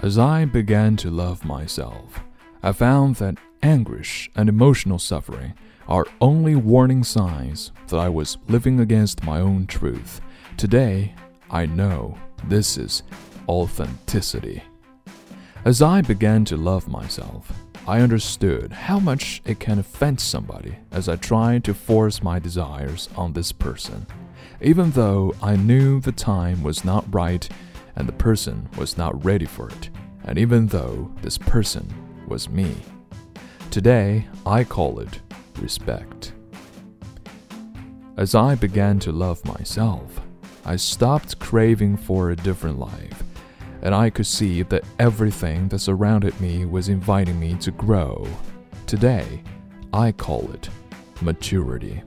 As I began to love myself, I found that anguish and emotional suffering are only warning signs that I was living against my own truth. Today, I know this is authenticity. As I began to love myself, I understood how much it can offend somebody as I tried to force my desires on this person, even though I knew the time was not right and the person was not ready for it, and even though this person was me. Today, I call it respect. As I began to love myself, I stopped craving for a different life, and I could see that everything that surrounded me was inviting me to grow. Today, I call it maturity.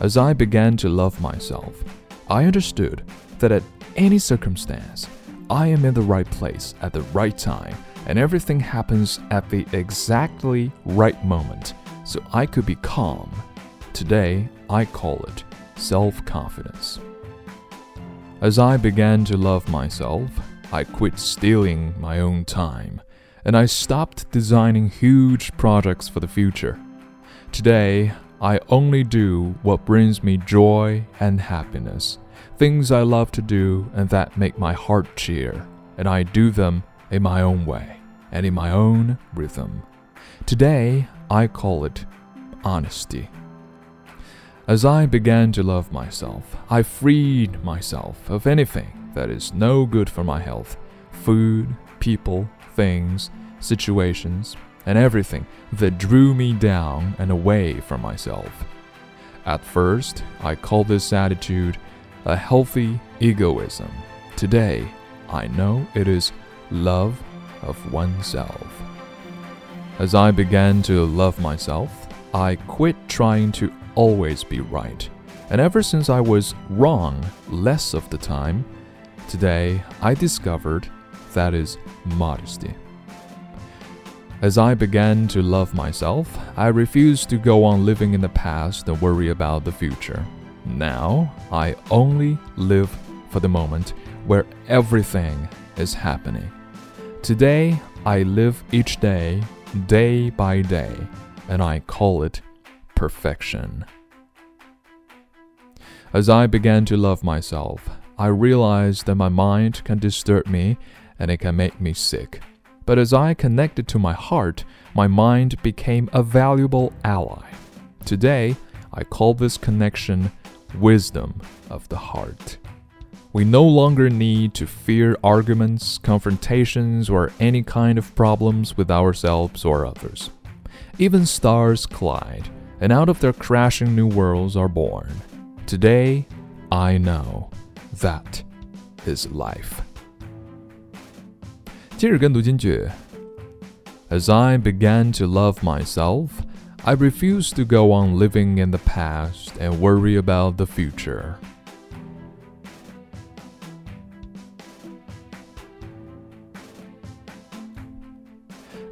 As I began to love myself, I understood that at any circumstance, I am in the right place at the right time, and everything happens at the exactly right moment, so I could be calm. Today, I call it self confidence. As I began to love myself, I quit stealing my own time, and I stopped designing huge projects for the future. Today, I only do what brings me joy and happiness things I love to do and that make my heart cheer, and I do them in my own way and in my own rhythm. Today, I call it honesty. As I began to love myself, I freed myself of anything that is no good for my health food, people, things, situations, and everything that drew me down and away from myself. At first, I called this attitude a healthy egoism. Today, I know it is love of oneself. As I began to love myself, I quit trying to always be right. And ever since I was wrong less of the time, today I discovered that is modesty. As I began to love myself, I refused to go on living in the past and worry about the future. Now, I only live for the moment where everything is happening. Today, I live each day, day by day, and I call it perfection. As I began to love myself, I realized that my mind can disturb me and it can make me sick. But as I connected to my heart, my mind became a valuable ally. Today, I call this connection wisdom of the heart. We no longer need to fear arguments, confrontations, or any kind of problems with ourselves or others. Even stars collide, and out of their crashing new worlds are born. Today, I know that is life. 今日跟读金句 As I began to love myself, I refuse to go on living in the past and worry about the future.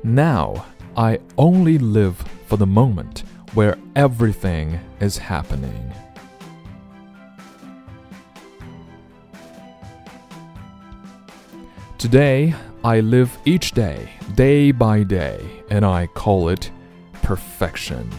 Now, I only live for the moment where everything is happening. Today, I live each day, day by day, and I call it perfection.